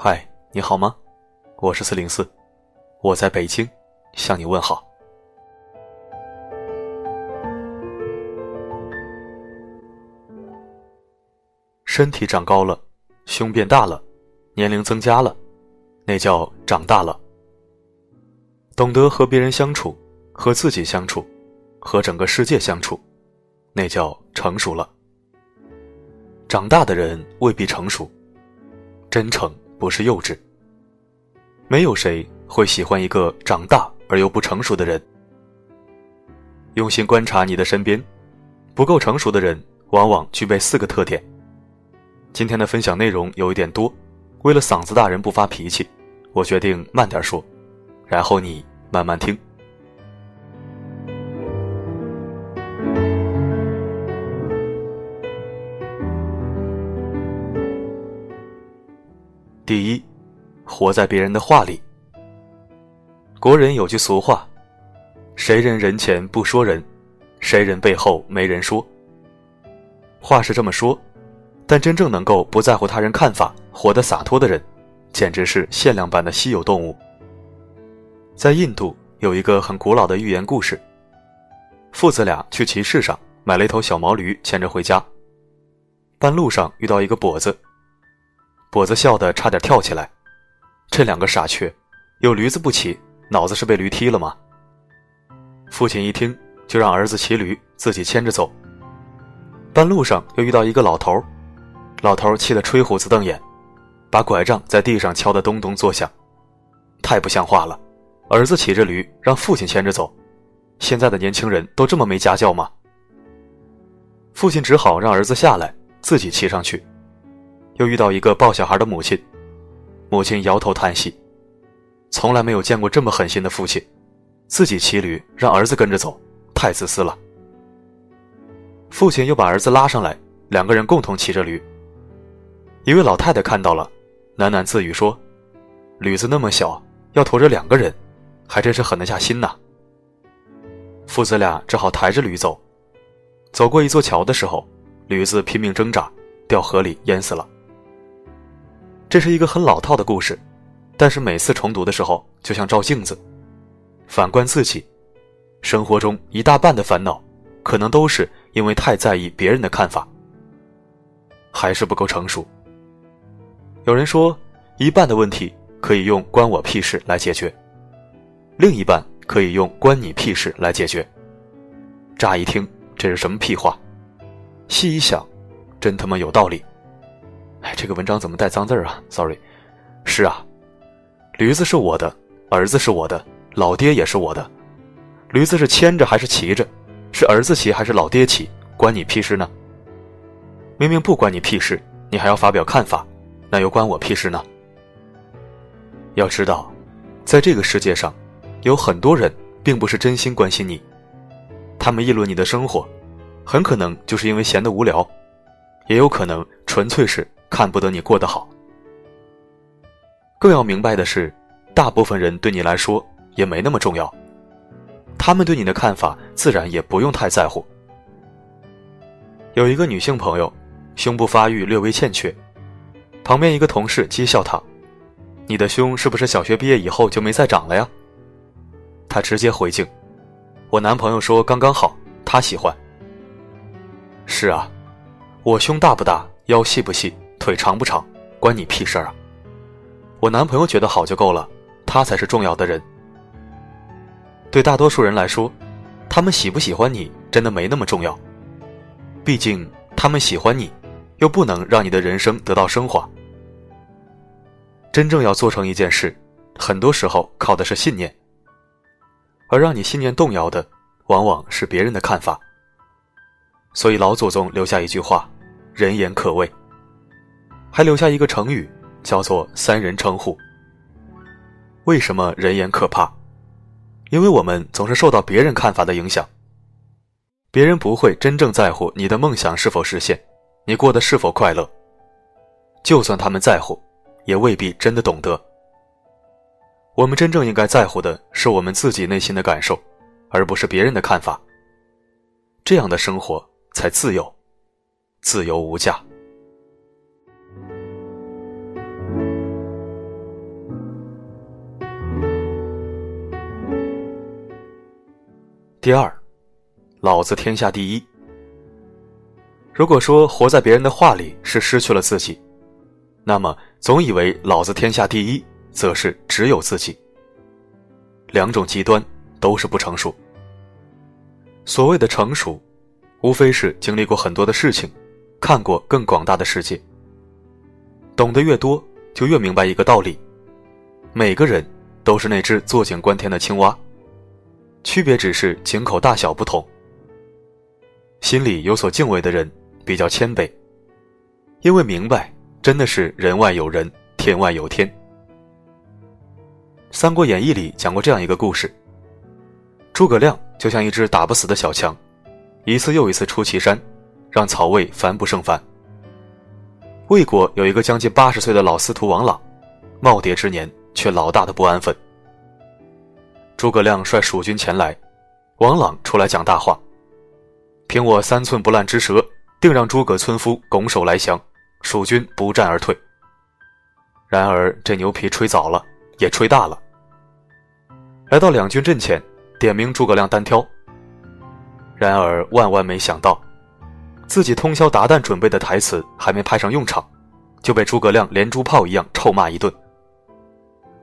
嗨，你好吗？我是四零四，我在北京向你问好。身体长高了，胸变大了，年龄增加了，那叫长大了。懂得和别人相处，和自己相处，和整个世界相处，那叫成熟了。长大的人未必成熟，真诚不是幼稚。没有谁会喜欢一个长大而又不成熟的人。用心观察你的身边，不够成熟的人往往具备四个特点。今天的分享内容有一点多，为了嗓子大人不发脾气，我决定慢点说，然后你慢慢听。第一，活在别人的话里。国人有句俗话：“谁人人前不说人，谁人背后没人说。”话是这么说。但真正能够不在乎他人看法、活得洒脱的人，简直是限量版的稀有动物。在印度有一个很古老的寓言故事：父子俩去集市上买了一头小毛驴，牵着回家。半路上遇到一个跛子，跛子笑得差点跳起来。这两个傻缺，有驴子不骑，脑子是被驴踢了吗？父亲一听，就让儿子骑驴，自己牵着走。半路上又遇到一个老头。老头气得吹胡子瞪眼，把拐杖在地上敲得咚咚作响，太不像话了！儿子骑着驴，让父亲牵着走，现在的年轻人都这么没家教吗？父亲只好让儿子下来，自己骑上去。又遇到一个抱小孩的母亲，母亲摇头叹息，从来没有见过这么狠心的父亲，自己骑驴让儿子跟着走，太自私了。父亲又把儿子拉上来，两个人共同骑着驴。一位老太太看到了，喃喃自语说：“驴子那么小，要驮着两个人，还真是狠得下心呐。”父子俩只好抬着驴走。走过一座桥的时候，驴子拼命挣扎，掉河里淹死了。这是一个很老套的故事，但是每次重读的时候，就像照镜子，反观自己，生活中一大半的烦恼，可能都是因为太在意别人的看法，还是不够成熟。有人说，一半的问题可以用“关我屁事”来解决，另一半可以用“关你屁事”来解决。乍一听，这是什么屁话？细一想，真他妈有道理。哎，这个文章怎么带脏字儿啊？Sorry。是啊，驴子是我的，儿子是我的，老爹也是我的。驴子是牵着还是骑着？是儿子骑还是老爹骑？关你屁事呢？明明不关你屁事，你还要发表看法。那又关我屁事呢？要知道，在这个世界上，有很多人并不是真心关心你，他们议论你的生活，很可能就是因为闲得无聊，也有可能纯粹是看不得你过得好。更要明白的是，大部分人对你来说也没那么重要，他们对你的看法自然也不用太在乎。有一个女性朋友，胸部发育略微欠缺。旁边一个同事讥笑他：“你的胸是不是小学毕业以后就没再长了呀？”他直接回敬：“我男朋友说刚刚好，他喜欢。”是啊，我胸大不大，腰细不细，腿长不长，关你屁事啊！我男朋友觉得好就够了，他才是重要的人。对大多数人来说，他们喜不喜欢你真的没那么重要，毕竟他们喜欢你，又不能让你的人生得到升华。真正要做成一件事，很多时候靠的是信念，而让你信念动摇的，往往是别人的看法。所以老祖宗留下一句话：“人言可畏”，还留下一个成语，叫做“三人称呼”。为什么人言可怕？因为我们总是受到别人看法的影响。别人不会真正在乎你的梦想是否实现，你过得是否快乐。就算他们在乎。也未必真的懂得。我们真正应该在乎的是我们自己内心的感受，而不是别人的看法。这样的生活才自由，自由无价。第二，老子天下第一。如果说活在别人的话里是失去了自己，那么总以为老子天下第一，则是只有自己。两种极端都是不成熟。所谓的成熟，无非是经历过很多的事情，看过更广大的世界。懂得越多，就越明白一个道理：每个人都是那只坐井观天的青蛙，区别只是井口大小不同。心里有所敬畏的人。比较谦卑，因为明白真的是人外有人，天外有天。《三国演义》里讲过这样一个故事：诸葛亮就像一只打不死的小强，一次又一次出祁山，让曹魏烦不胜烦。魏国有一个将近八十岁的老司徒王朗，耄耋之年却老大的不安分。诸葛亮率蜀军前来，王朗出来讲大话：“凭我三寸不烂之舌。”定让诸葛村夫拱手来降，蜀军不战而退。然而这牛皮吹早了，也吹大了。来到两军阵前，点名诸葛亮单挑。然而万万没想到，自己通宵达旦准备的台词还没派上用场，就被诸葛亮连珠炮一样臭骂一顿。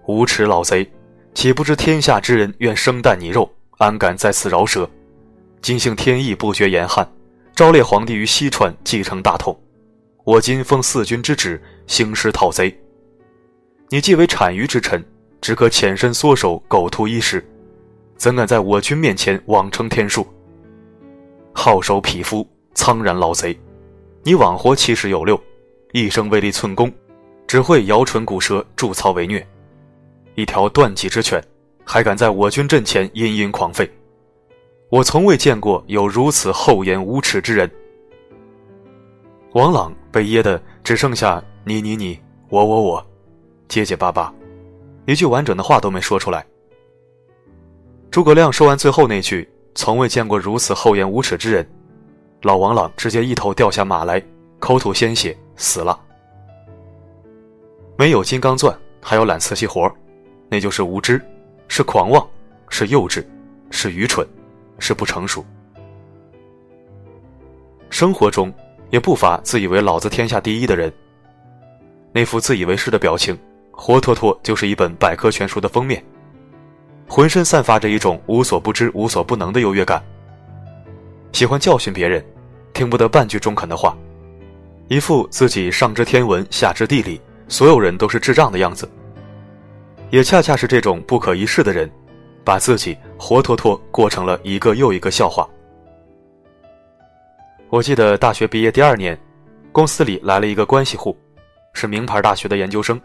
无耻老贼，岂不知天下之人愿生啖你肉，安敢在此饶舌？今幸天意不绝严汉。昭烈皇帝于西川继承大统，我今奉四君之旨兴师讨贼。你既为产于之臣，只可潜身缩手，苟图一时，怎敢在我军面前妄称天数？好手匹夫，苍然老贼！你枉活七十有六，一生未立寸功，只会摇唇鼓舌，助曹为虐。一条断脊之犬，还敢在我军阵前殷殷狂吠！我从未见过有如此厚颜无耻之人。王朗被噎得只剩下你你你我我我，结结巴巴，一句完整的话都没说出来。诸葛亮说完最后那句“从未见过如此厚颜无耻之人”，老王朗直接一头掉下马来，口吐鲜血，死了。没有金刚钻，还有揽瓷器活那就是无知，是狂妄，是幼稚，是愚蠢。是不成熟。生活中也不乏自以为老子天下第一的人。那副自以为是的表情，活脱脱就是一本百科全书的封面。浑身散发着一种无所不知、无所不能的优越感。喜欢教训别人，听不得半句中肯的话，一副自己上知天文下知地理，所有人都是智障的样子。也恰恰是这种不可一世的人。把自己活脱脱过成了一个又一个笑话。我记得大学毕业第二年，公司里来了一个关系户，是名牌大学的研究生。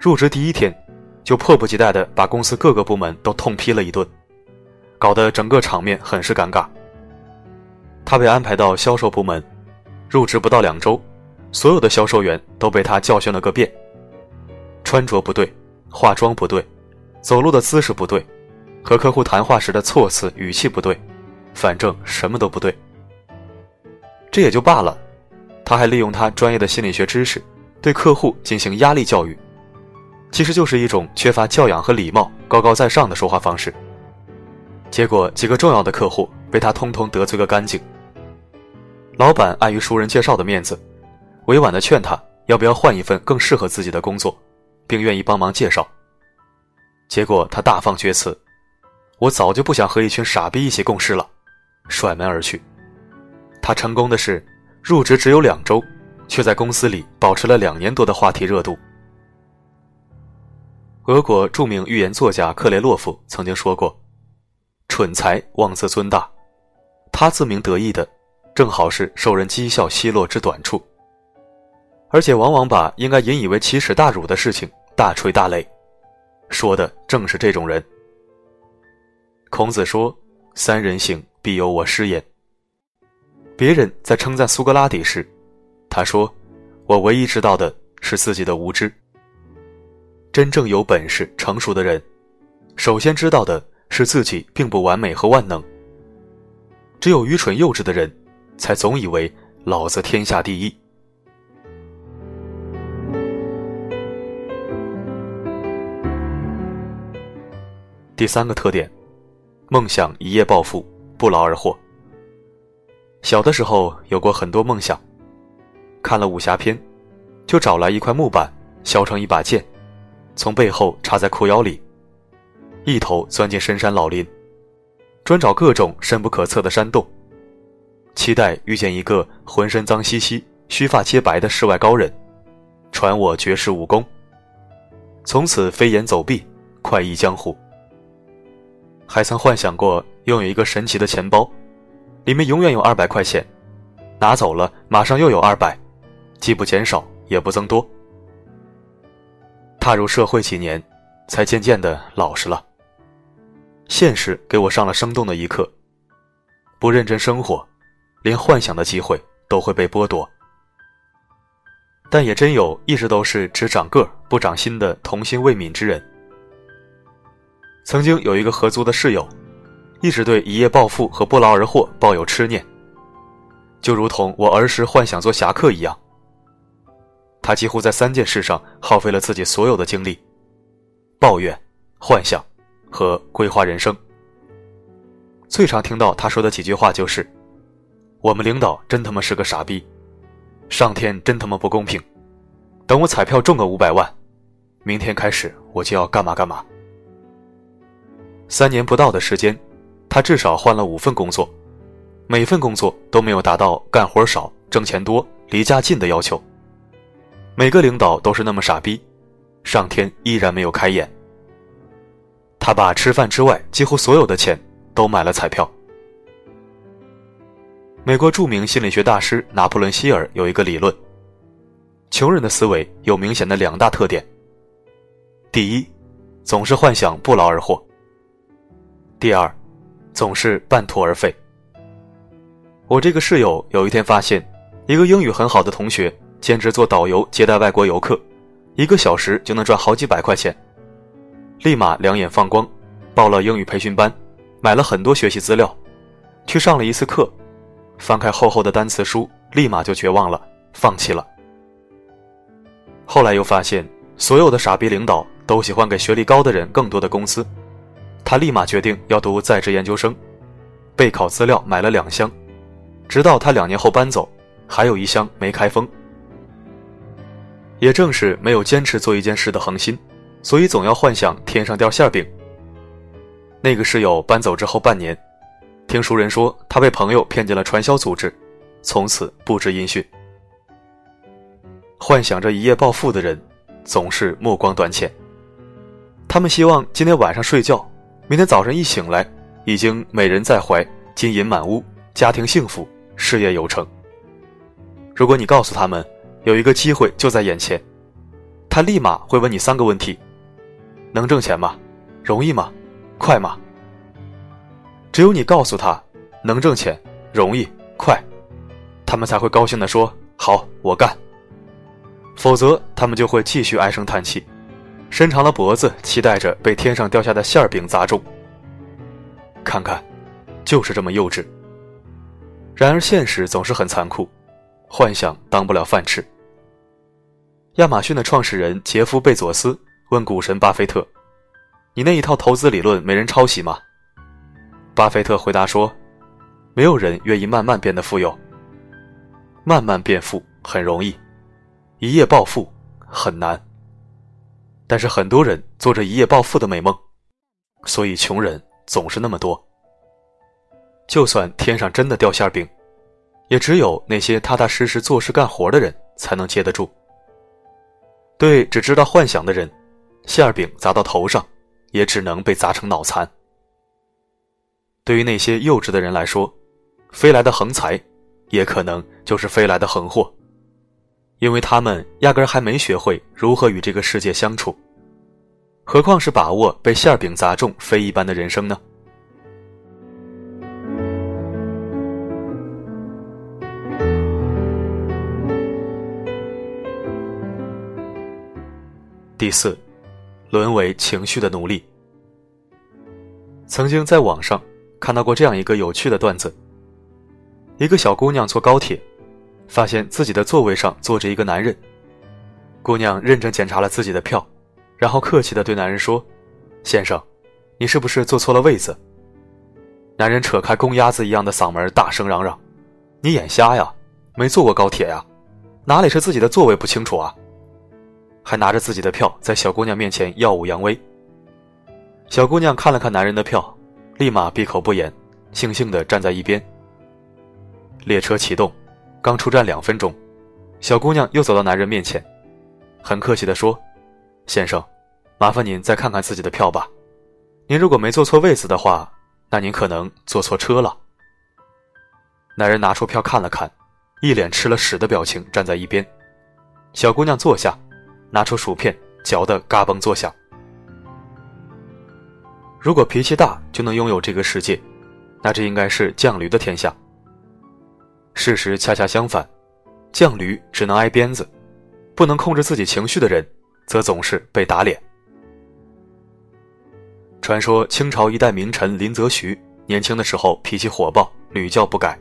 入职第一天，就迫不及待地把公司各个部门都痛批了一顿，搞得整个场面很是尴尬。他被安排到销售部门，入职不到两周，所有的销售员都被他教训了个遍。穿着不对，化妆不对。走路的姿势不对，和客户谈话时的措辞语气不对，反正什么都不对。这也就罢了，他还利用他专业的心理学知识，对客户进行压力教育，其实就是一种缺乏教养和礼貌、高高在上的说话方式。结果几个重要的客户被他通通得罪个干净。老板碍于熟人介绍的面子，委婉的劝他要不要换一份更适合自己的工作，并愿意帮忙介绍。结果他大放厥词：“我早就不想和一群傻逼一起共事了。”甩门而去。他成功的是，入职只有两周，却在公司里保持了两年多的话题热度。俄国著名寓言作家克雷洛夫曾经说过：“蠢才妄自尊大，他自鸣得意的，正好是受人讥笑奚落之短处，而且往往把应该引以为奇耻大辱的事情大吹大擂。”说的正是这种人。孔子说：“三人行，必有我师焉。”别人在称赞苏格拉底时，他说：“我唯一知道的是自己的无知。”真正有本事、成熟的人，首先知道的是自己并不完美和万能。只有愚蠢幼稚的人，才总以为老子天下第一。第三个特点，梦想一夜暴富，不劳而获。小的时候有过很多梦想，看了武侠片，就找来一块木板，削成一把剑，从背后插在裤腰里，一头钻进深山老林，专找各种深不可测的山洞，期待遇见一个浑身脏兮兮、须发皆白的世外高人，传我绝世武功，从此飞檐走壁，快意江湖。还曾幻想过拥有一个神奇的钱包，里面永远有二百块钱，拿走了马上又有二百，既不减少也不增多。踏入社会几年，才渐渐的老实了。现实给我上了生动的一课：不认真生活，连幻想的机会都会被剥夺。但也真有一直都是只长个不长心的童心未泯之人。曾经有一个合租的室友，一直对一夜暴富和不劳而获抱有痴念，就如同我儿时幻想做侠客一样。他几乎在三件事上耗费了自己所有的精力：抱怨、幻想和规划人生。最常听到他说的几句话就是：“我们领导真他妈是个傻逼，上天真他妈不公平。等我彩票中个五百万，明天开始我就要干嘛干嘛。”三年不到的时间，他至少换了五份工作，每份工作都没有达到干活少、挣钱多、离家近的要求。每个领导都是那么傻逼，上天依然没有开眼。他把吃饭之外几乎所有的钱都买了彩票。美国著名心理学大师拿破仑·希尔有一个理论：穷人的思维有明显的两大特点。第一，总是幻想不劳而获。第二，总是半途而废。我这个室友有一天发现，一个英语很好的同学兼职做导游接待外国游客，一个小时就能赚好几百块钱，立马两眼放光，报了英语培训班，买了很多学习资料，去上了一次课，翻开厚厚的单词书，立马就绝望了，放弃了。后来又发现，所有的傻逼领导都喜欢给学历高的人更多的工资。他立马决定要读在职研究生，备考资料买了两箱，直到他两年后搬走，还有一箱没开封。也正是没有坚持做一件事的恒心，所以总要幻想天上掉馅饼。那个室友搬走之后半年，听熟人说他被朋友骗进了传销组织，从此不知音讯。幻想着一夜暴富的人，总是目光短浅。他们希望今天晚上睡觉。明天早上一醒来，已经美人在怀，金银满屋，家庭幸福，事业有成。如果你告诉他们有一个机会就在眼前，他立马会问你三个问题：能挣钱吗？容易吗？快吗？只有你告诉他能挣钱、容易、快，他们才会高兴地说：“好，我干。”否则，他们就会继续唉声叹气。伸长了脖子，期待着被天上掉下的馅饼砸中。看看，就是这么幼稚。然而现实总是很残酷，幻想当不了饭吃。亚马逊的创始人杰夫·贝佐斯问股神巴菲特：“你那一套投资理论没人抄袭吗？”巴菲特回答说：“没有人愿意慢慢变得富有。慢慢变富很容易，一夜暴富很难。”但是很多人做着一夜暴富的美梦，所以穷人总是那么多。就算天上真的掉馅饼，也只有那些踏踏实实做事干活的人才能接得住。对只知道幻想的人，馅饼砸到头上，也只能被砸成脑残。对于那些幼稚的人来说，飞来的横财，也可能就是飞来的横祸。因为他们压根还没学会如何与这个世界相处，何况是把握被馅饼砸中飞一般的人生呢？第四，沦为情绪的奴隶。曾经在网上看到过这样一个有趣的段子：一个小姑娘坐高铁。发现自己的座位上坐着一个男人，姑娘认真检查了自己的票，然后客气地对男人说：“先生，你是不是坐错了位子？”男人扯开公鸭子一样的嗓门，大声嚷嚷：“你眼瞎呀？没坐过高铁呀？哪里是自己的座位不清楚啊？”还拿着自己的票在小姑娘面前耀武扬威。小姑娘看了看男人的票，立马闭口不言，悻悻地站在一边。列车启动，刚出站两分钟，小姑娘又走到男人面前，很客气地说：“先生，麻烦您再看看自己的票吧。您如果没坐错位子的话，那您可能坐错车了。”男人拿出票看了看，一脸吃了屎的表情，站在一边。小姑娘坐下。拿出薯片，嚼得嘎嘣作响。如果脾气大就能拥有这个世界，那这应该是犟驴的天下。事实恰恰相反，犟驴只能挨鞭子，不能控制自己情绪的人，则总是被打脸。传说清朝一代名臣林则徐年轻的时候脾气火爆，屡教不改。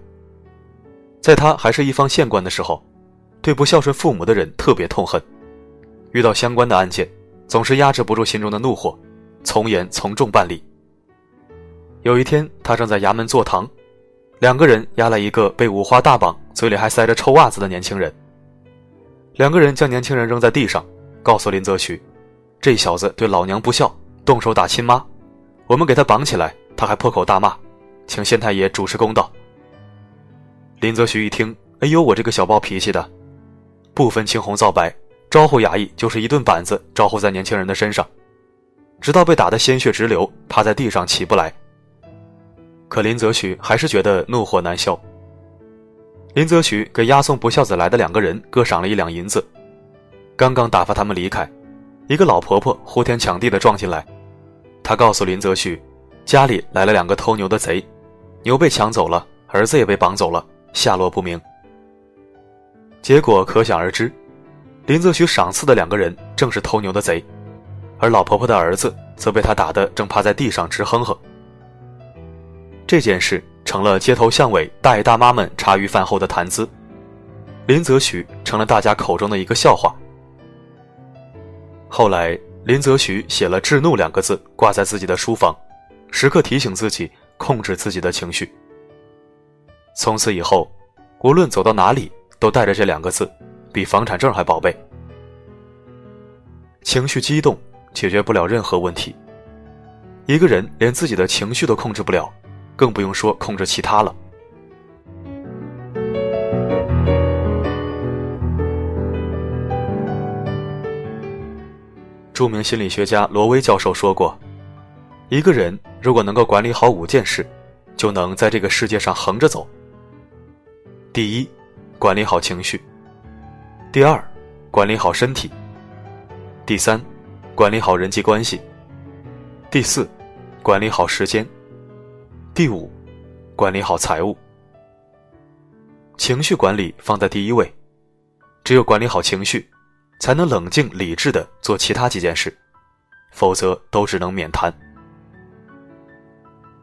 在他还是一方县官的时候，对不孝顺父母的人特别痛恨。遇到相关的案件，总是压制不住心中的怒火，从严从重办理。有一天，他正在衙门坐堂，两个人押来一个被五花大绑、嘴里还塞着臭袜子的年轻人。两个人将年轻人扔在地上，告诉林则徐：“这小子对老娘不孝，动手打亲妈，我们给他绑起来，他还破口大骂，请县太爷主持公道。”林则徐一听：“哎呦，我这个小暴脾气的，不分青红皂白。”招呼衙役就是一顿板子招呼在年轻人的身上，直到被打得鲜血直流，趴在地上起不来。可林则徐还是觉得怒火难消。林则徐给押送不孝子来的两个人各赏了一两银子，刚刚打发他们离开，一个老婆婆呼天抢地的撞进来，她告诉林则徐，家里来了两个偷牛的贼，牛被抢走了，儿子也被绑走了，下落不明。结果可想而知。林则徐赏赐的两个人正是偷牛的贼，而老婆婆的儿子则被他打得正趴在地上直哼哼。这件事成了街头巷尾大爷大妈们茶余饭后的谈资，林则徐成了大家口中的一个笑话。后来，林则徐写了“制怒”两个字挂在自己的书房，时刻提醒自己控制自己的情绪。从此以后，无论走到哪里，都带着这两个字。比房产证还宝贝。情绪激动解决不了任何问题。一个人连自己的情绪都控制不了，更不用说控制其他了。著名心理学家罗威教授说过：“一个人如果能够管理好五件事，就能在这个世界上横着走。第一，管理好情绪。”第二，管理好身体；第三，管理好人际关系；第四，管理好时间；第五，管理好财务。情绪管理放在第一位，只有管理好情绪，才能冷静理智的做其他几件事，否则都只能免谈。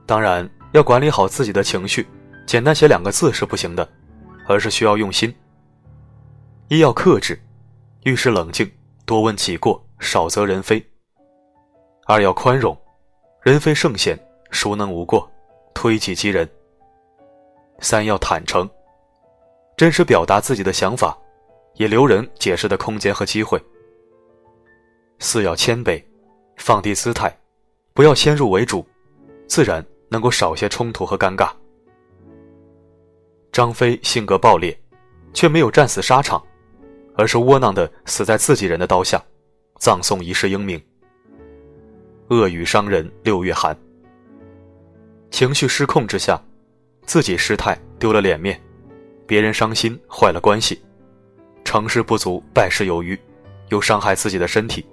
当然，要管理好自己的情绪，简单写两个字是不行的，而是需要用心。一要克制，遇事冷静，多问己过，少责人非。二要宽容，人非圣贤，孰能无过，推己及人。三要坦诚，真实表达自己的想法，也留人解释的空间和机会。四要谦卑，放低姿态，不要先入为主，自然能够少些冲突和尴尬。张飞性格暴烈，却没有战死沙场。而是窝囊的死在自己人的刀下，葬送一世英名。恶语伤人六月寒。情绪失控之下，自己失态丢了脸面，别人伤心坏了关系，成事不足败事有余，又伤害自己的身体。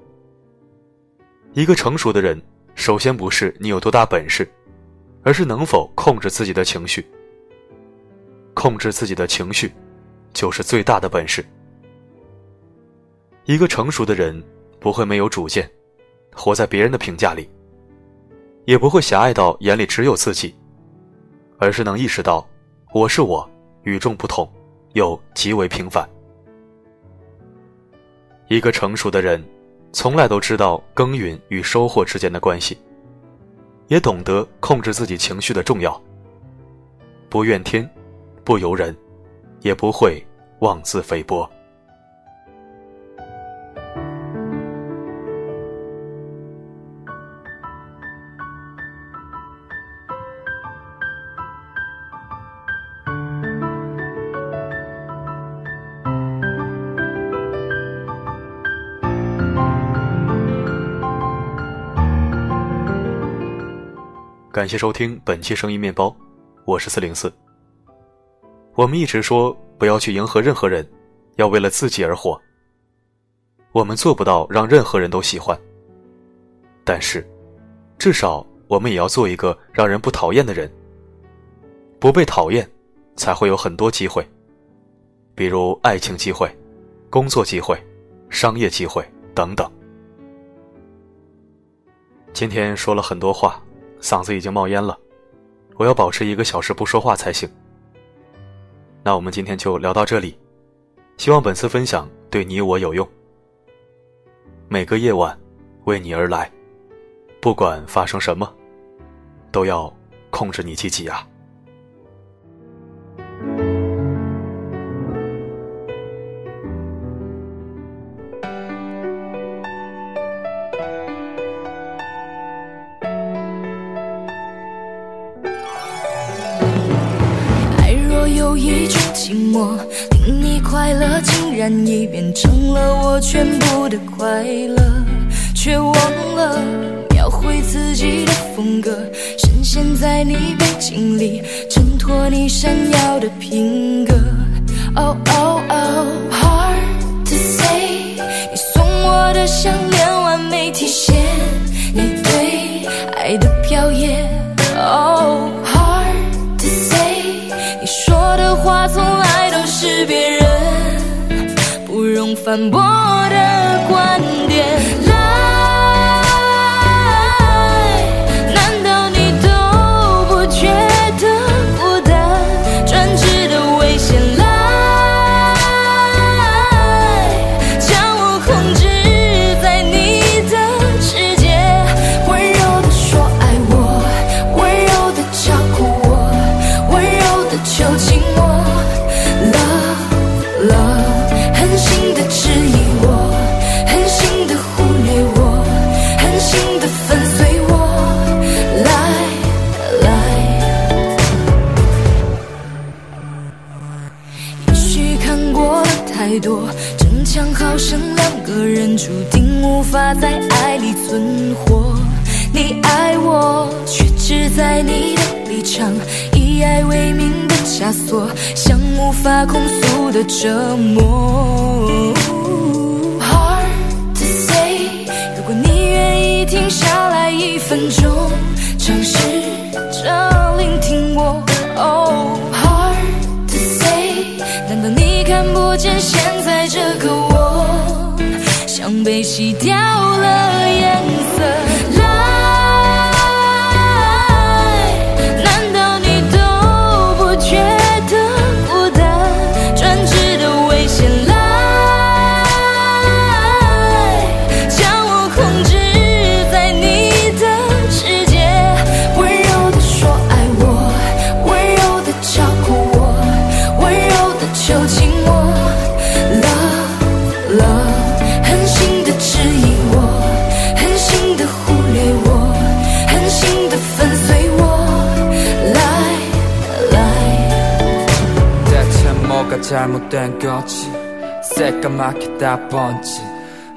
一个成熟的人，首先不是你有多大本事，而是能否控制自己的情绪。控制自己的情绪，就是最大的本事。一个成熟的人不会没有主见，活在别人的评价里，也不会狭隘到眼里只有自己，而是能意识到我是我，与众不同，又极为平凡。一个成熟的人，从来都知道耕耘与收获之间的关系，也懂得控制自己情绪的重要。不怨天，不尤人，也不会妄自菲薄。感谢收听本期声音面包，我是四零四。我们一直说不要去迎合任何人，要为了自己而活。我们做不到让任何人都喜欢，但是，至少我们也要做一个让人不讨厌的人。不被讨厌，才会有很多机会，比如爱情机会、工作机会、商业机会等等。今天说了很多话。嗓子已经冒烟了，我要保持一个小时不说话才行。那我们今天就聊到这里，希望本次分享对你我有用。每个夜晚，为你而来，不管发生什么，都要控制你自己啊。然已变成了我全部的快乐，却忘了描绘自己的风格，深陷在你背景里，衬托你闪耀的品格。Oh oh oh，hard to say，你送我的项链完美体反驳注定无法在爱里存活，你爱我，却只在你的立场，以爱为名的枷锁，像无法控诉的折磨。Hard to say，如果你愿意停下来一分钟，尝试着聆听我。Oh hard to say，难道你看不见现在这个我？像被洗掉了颜色。 잘못된 거지. 새까맣게 다 번지.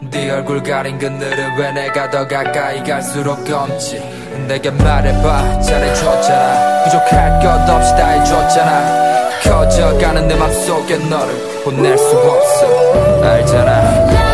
네 얼굴 가린 그늘은 왜 내가 더 가까이 갈수록 검지? 내게 말해봐 잘해줬잖아. 부족할 것 없이 다 해줬잖아. 커져가는 내 맘속에 너를 보낼 수 없어. 알잖아